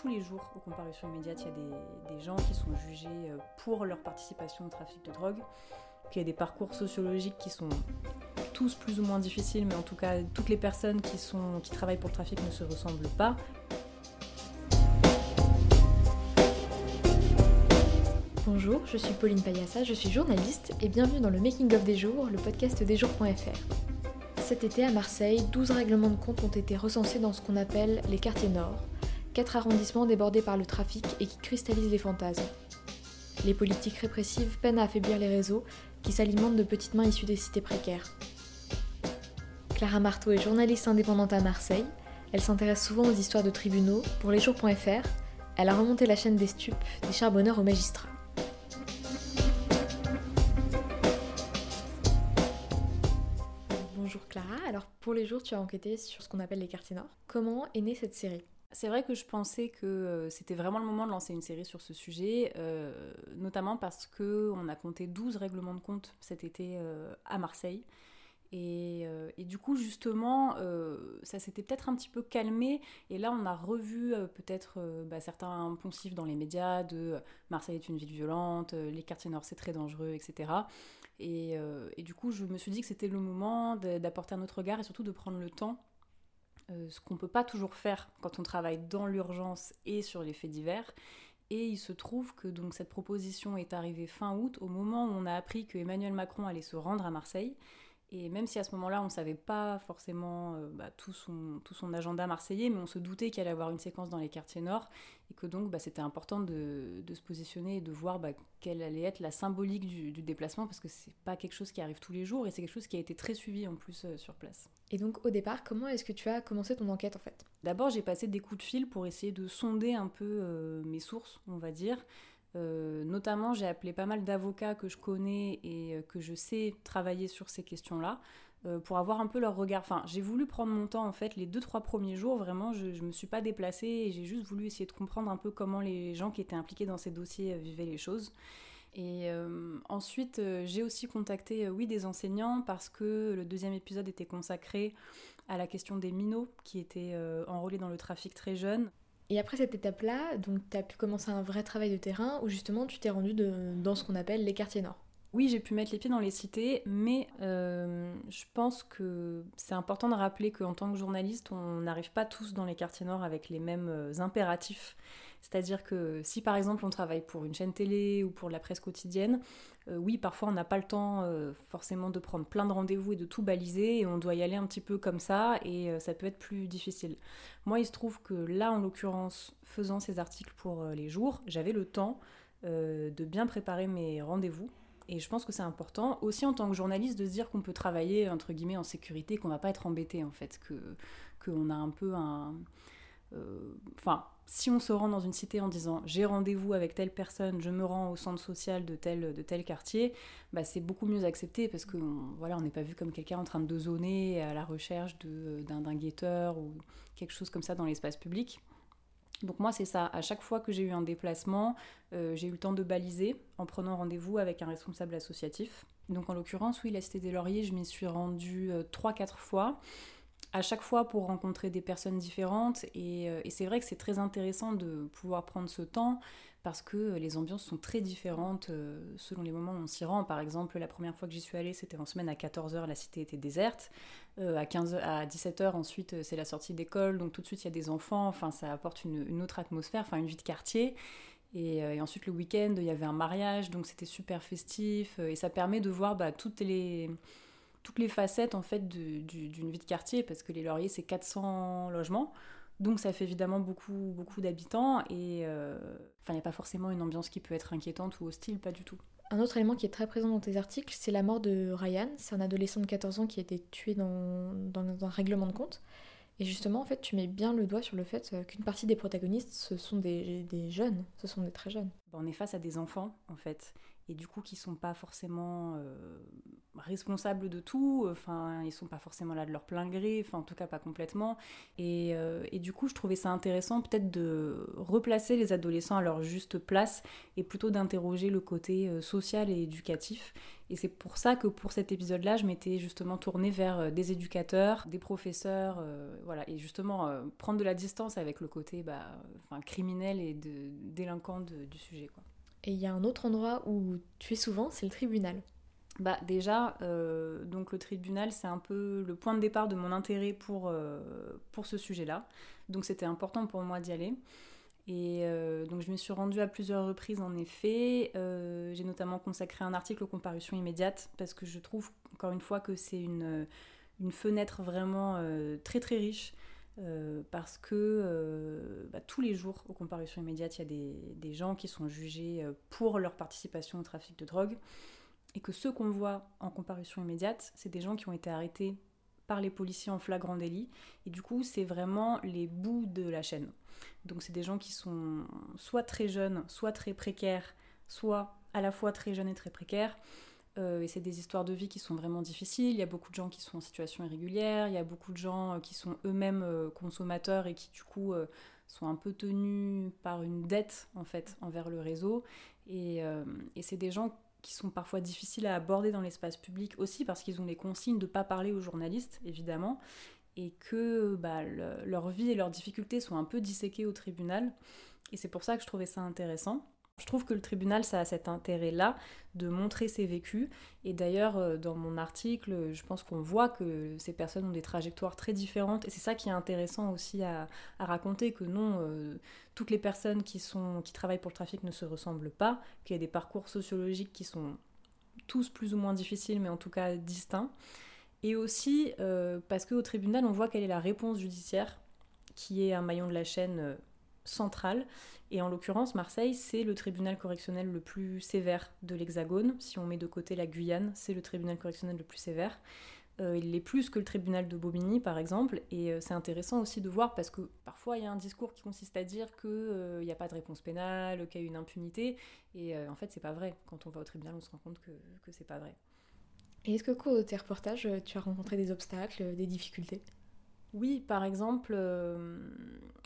tous les jours aux comparutions immédiates, il y a des, gens qui sont jugés euh, pour leur participation au trafic de drogue, qu'il y a des parcours sociologiques qui sont tous plus ou moins difficiles, mais en tout cas, toutes les personnes qui, qui travaillent pour le trafic ne se ressemblent pas. Bonjour, je suis Pauline Payassa, je suis journaliste et bienvenue dans le Making of des jours, le podcast des jours.fr. Cet été à Marseille, 12 règlements de compte ont été recensés dans ce qu'on appelle les quartiers nord, quatre arrondissements débordés par le trafic et qui cristallisent les fantasmes. Les politiques répressives peinent à affaiblir les réseaux qui s'alimentent de petites mains issues des cités précaires. Clara Marteau est journaliste indépendante à Marseille. Elle s'intéresse souvent aux histoires de tribunaux. Pour lesjours.fr, elle a remonté la chaîne des stupes, des charbonneurs aux magistrats. Bonjour Clara, alors pour les jours tu as enquêté sur ce qu'on appelle les quartiers nord. Comment est née cette série? C'est vrai que je pensais que euh, c'était vraiment le moment de lancer une série sur ce sujet, euh, notamment parce qu'on a compté 12 règlements de compte cet été euh, à Marseille. Et, du coup, justement, ça s'était peut-être un petit peu calmé. Et là, on a revu peut-être bah, certains poncifs dans les médias de Marseille est une ville violente, les quartiers nord c'est très dangereux, etc. Et, du coup, je me suis dit que c'était le moment d'apporter un autre regard et surtout de prendre le temps, euh, ce qu'on ne peut pas toujours faire quand on travaille dans l'urgence et sur les faits divers. Et il se trouve que donc cette proposition est arrivée fin août, au moment où on a appris que Emmanuel Macron allait se rendre à Marseille. Et même si à ce moment-là, on ne savait pas forcément euh, bah, tout, son, tout son agenda marseillais, mais on se doutait qu'il allait avoir une séquence dans les quartiers nord, et que donc bah, c'était important de, de, se positionner et de voir bah, quelle allait être la symbolique du, du déplacement, parce que c'est pas quelque chose qui arrive tous les jours, et c'est quelque chose qui a été très suivi en plus euh, sur place. Et donc au départ, comment est-ce que tu as commencé ton enquête en fait? D'abord, j'ai passé des coups de fil pour essayer de sonder un peu euh, mes sources, on va dire. Euh, notamment, j'ai appelé pas mal d'avocats que je connais et euh, que je sais travailler sur ces questions-là euh, pour avoir un peu leur regard. Enfin, j'ai voulu prendre mon temps en fait les deux trois premiers jours. Vraiment, je, ne me suis pas déplacée et j'ai juste voulu essayer de comprendre un peu comment les gens qui étaient impliqués dans ces dossiers vivaient les choses. Et ensuite, j'ai aussi contacté, oui, des enseignants parce que le deuxième épisode était consacré à la question des minots qui étaient enrôlés dans le trafic très jeunes. Et après cette étape-là, donc tu as pu commencer un vrai travail de terrain où justement tu t'es rendu dans ce qu'on appelle les quartiers nord. Oui, j'ai pu mettre les pieds dans les cités, mais euh, je pense que c'est important de rappeler qu'en tant que journaliste, on n'arrive pas tous dans les quartiers nord avec les mêmes euh, impératifs. C'est-à-dire que si par exemple on travaille pour une chaîne télé ou pour la presse quotidienne, euh, oui, parfois on n'a pas le temps euh, forcément de prendre plein de rendez-vous et de tout baliser et on doit y aller un petit peu comme ça et euh, ça peut être plus difficile. Moi, il se trouve que là, en l'occurrence, faisant ces articles pour les jours, j'avais le temps de bien préparer mes rendez-vous. Et je pense que c'est important aussi en tant que journaliste de se dire qu'on peut travailler entre guillemets en sécurité, qu'on va pas être embêté en fait, que qu'on a un peu un, enfin si on se rend dans une cité en disant j'ai rendez-vous avec telle personne, je me rends au centre social de tel, de tel quartier, bah c'est beaucoup mieux accepté parce que voilà, on n'est pas vu comme quelqu'un en train de zoner à la recherche d'un guetteur ou quelque chose comme ça dans l'espace public. Donc moi c'est ça, à chaque fois que j'ai eu un déplacement, euh, j'ai eu le temps de baliser en prenant rendez-vous avec un responsable associatif. Donc en l'occurrence, oui, la Cité des Lauriers, je m'y suis rendue 3-4 euh, fois à chaque fois pour rencontrer des personnes différentes. Euh, et, c'est vrai que c'est très intéressant de pouvoir prendre ce temps parce que les ambiances sont très différentes euh, selon les moments où on s'y rend. Par exemple, la première fois que j'y suis allée, c'était en semaine à 14h, la cité était déserte. Euh, à, 15 à 17h, ensuite, c'est la sortie d'école, donc tout de suite, il y a des enfants. Enfin, ça apporte une, autre atmosphère, enfin, une vie de quartier. Et, ensuite, le week-end, il y avait un mariage, donc c'était super festif. et ça permet de voir bah, toutes les toutes les facettes en fait d'une vie de quartier parce que les Lauriers c'est 400 logements donc ça fait évidemment beaucoup beaucoup d'habitants et euh, enfin il n'y a pas forcément une ambiance qui peut être inquiétante ou hostile pas du tout. Un autre élément qui est très présent dans tes articles, c'est la mort de Ryan. C'est un adolescent de 14 ans qui a été tué dans, dans un règlement de compte. Et justement, en fait, tu mets bien le doigt sur le fait euh, qu'une partie des protagonistes, ce sont des, des, jeunes, ce sont des très jeunes. On est face à des enfants, en fait. et du coup qui sont pas forcément euh, responsables de tout, enfin ils sont pas forcément là de leur plein gré, enfin en tout cas pas complètement. Et, euh, et du coup je trouvais ça intéressant peut-être de replacer les adolescents à leur juste place et plutôt d'interroger le côté euh, social et éducatif. Et c'est pour ça que pour cet épisode-là, je m'étais justement tournée vers des éducateurs, des professeurs, voilà, et justement prendre de la distance avec le côté bah, enfin, criminel et de, délinquant du sujet. Quoi. Et il y a un autre endroit où tu es souvent, c'est le tribunal. Bah déjà, euh, donc le tribunal, c'est un peu le point de départ de mon intérêt pour, euh, pour ce sujet-là. Donc c'était important pour moi d'y aller. Et euh, donc je me suis rendue à plusieurs reprises en effet. J'ai notamment consacré un article aux comparutions immédiates parce que je trouve encore une fois que c'est une, une fenêtre vraiment très très riche parce que bah, tous les jours, aux comparutions immédiates, il y a des, gens qui sont jugés pour leur participation au trafic de drogue, et que ceux qu'on voit en comparution immédiate, c'est des gens qui ont été arrêtés par les policiers en flagrant délit, et du coup, c'est vraiment les bouts de la chaîne. Donc, c'est des gens qui sont soit très jeunes, soit très précaires, soit à la fois très jeunes et très précaires, euh, et c'est des histoires de vie qui sont vraiment difficiles. Il y a beaucoup de gens qui sont en situation irrégulière, il y a beaucoup de gens euh, qui sont eux-mêmes euh, consommateurs et qui du coup sont un peu tenus par une dette en fait envers le réseau. Et, et c'est des gens qui sont parfois difficiles à aborder dans l'espace public aussi parce qu'ils ont les consignes de ne pas parler aux journalistes évidemment et que bah, leur vie et leurs difficultés sont un peu disséquées au tribunal. Et c'est pour ça que je trouvais ça intéressant. Je trouve que le tribunal, ça a cet intérêt-là de montrer ses vécus. Et d'ailleurs, euh, dans mon article, je pense qu'on voit que ces personnes ont des trajectoires très différentes. Et c'est ça qui est intéressant aussi à, raconter, que non, euh, toutes les personnes qui, travaillent pour le trafic ne se ressemblent pas, qu'il y a des parcours sociologiques qui sont tous plus ou moins difficiles, mais en tout cas distincts. Et aussi euh, parce qu'au tribunal, on voit quelle est la réponse judiciaire, qui est un maillon de la chaîne centrale. Et en l'occurrence, Marseille, c'est le tribunal correctionnel le plus sévère de l'Hexagone. Si on met de côté la Guyane, c'est le tribunal correctionnel le plus sévère. Euh, il l'est plus que le tribunal de Bobigny, par exemple. Et euh, c'est intéressant aussi de voir parce que parfois il y a un discours qui consiste à dire qu'il euh, n'y a pas de réponse pénale, qu'il y a une impunité. Et en fait, c'est pas vrai. Quand on va au tribunal, on se rend compte que, que c'est pas vrai. Et est-ce que, au cours de tes reportages, tu as rencontré des obstacles, des difficultés? Oui, par exemple, euh,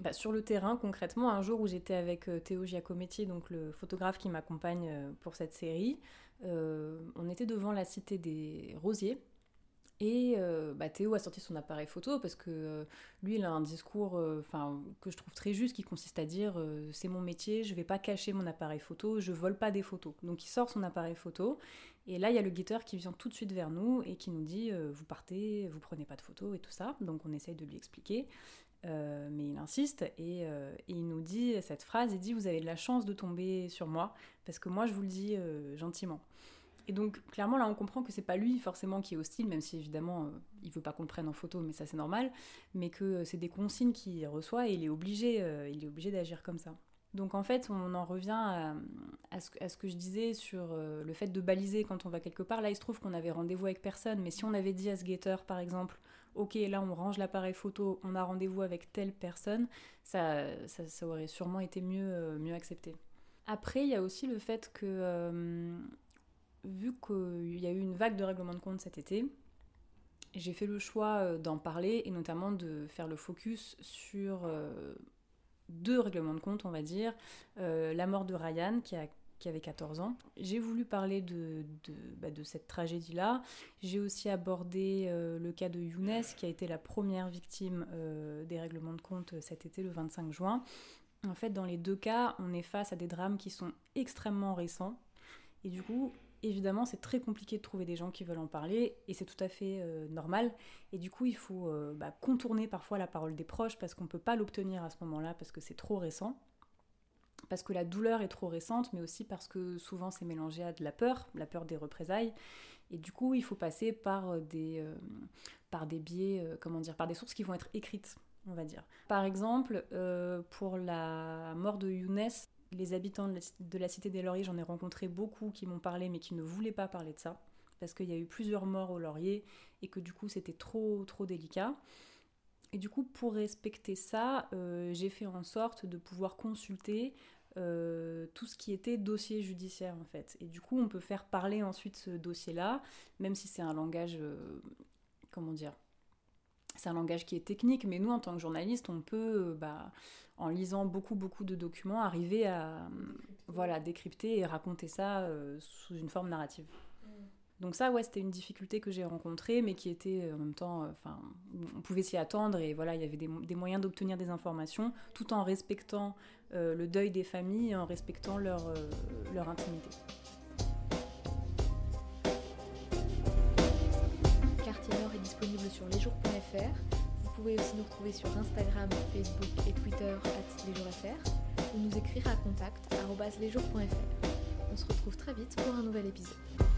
bah, sur le terrain, concrètement, un jour où j'étais avec euh, Théo Giacometti, donc le photographe qui m'accompagne euh, pour cette série, on était devant la cité des Rosiers. Et bah, Théo a sorti son appareil photo parce que lui, il a un discours que je trouve très juste qui consiste à dire c'est mon métier, je vais pas cacher mon appareil photo, je vole pas des photos. Donc il sort son appareil photo et là, il y a le guetteur qui vient tout de suite vers nous et qui nous dit euh, Vous partez, vous prenez pas de photos et tout ça. Donc on essaye de lui expliquer. Euh, mais il insiste euh, et, il nous dit cette phrase il dit Vous avez de la chance de tomber sur moi, parce que moi je vous le dis gentiment. Et donc clairement là on comprend que c'est pas lui forcément qui est hostile, même si évidemment il veut pas qu'on le prenne en photo, mais ça c'est normal, mais que c'est des consignes qu'il reçoit et il est obligé, il est obligé d'agir comme ça. Donc en fait, on en revient à, ce, que je disais sur euh, le fait de baliser quand on va quelque part. Là, il se trouve qu'on avait rendez-vous avec personne, mais si on avait dit à ce guetteur, par exemple, ok, là on range l'appareil photo, on a rendez-vous avec telle personne, ça, aurait sûrement été mieux, euh, mieux accepté. Après, il y a aussi le fait que, euh, vu qu'il y a eu une vague de règlement de compte cet été, j'ai fait le choix d'en parler et notamment de faire le focus sur deux règlements de compte, on va dire. Euh, la mort de Ryan, qui, avait 14 ans. J'ai voulu parler de, de, bah, cette tragédie-là. J'ai aussi abordé euh, le cas de Younes, qui a été la première victime euh, des règlements de compte cet été, le 25 juin. En fait, dans les deux cas, on est face à des drames qui sont extrêmement récents. Et du coup, évidemment, c'est très compliqué de trouver des gens qui veulent en parler, et c'est tout à fait euh, normal. Et du coup, il faut euh, bah, contourner parfois la parole des proches, parce qu'on ne peut pas l'obtenir à ce moment-là, parce que c'est trop récent, parce que la douleur est trop récente, mais aussi parce que souvent c'est mélangé à de la peur, la peur des représailles. Et du coup, il faut passer par euh, des, par des biais, comment dire, par des sources qui vont être écrites on va dire. Par exemple, pour la mort de Younes, les habitants de la, cité des Lauriers, j'en ai rencontré beaucoup qui m'ont parlé mais qui ne voulaient pas parler de ça parce qu'il y a eu plusieurs morts aux Lauriers et que du coup c'était trop trop délicat. Et du coup pour respecter ça, euh, j'ai fait en sorte de pouvoir consulter tout ce qui était dossier judiciaire en fait. Et du coup, on peut faire parler ensuite ce dossier-là, même si c'est un langage, comment dire, c'est un langage qui est technique, mais nous, en tant que journaliste, on peut, bah, en lisant beaucoup, beaucoup de documents, arriver à voilà, décrypter et raconter ça sous une forme narrative. Donc ça, ouais, c'était une difficulté que j'ai rencontrée, mais qui était euh, en même temps, euh, enfin, on pouvait s'y attendre et voilà, il y avait des, moyens d'obtenir des informations, tout en respectant euh, le deuil des familles, et en respectant leur, leur intimité. Vous pouvez aussi nous retrouver sur Instagram, Facebook et Twitter lesjours.fr ou nous écrire à contact. On se retrouve très vite pour un nouvel épisode.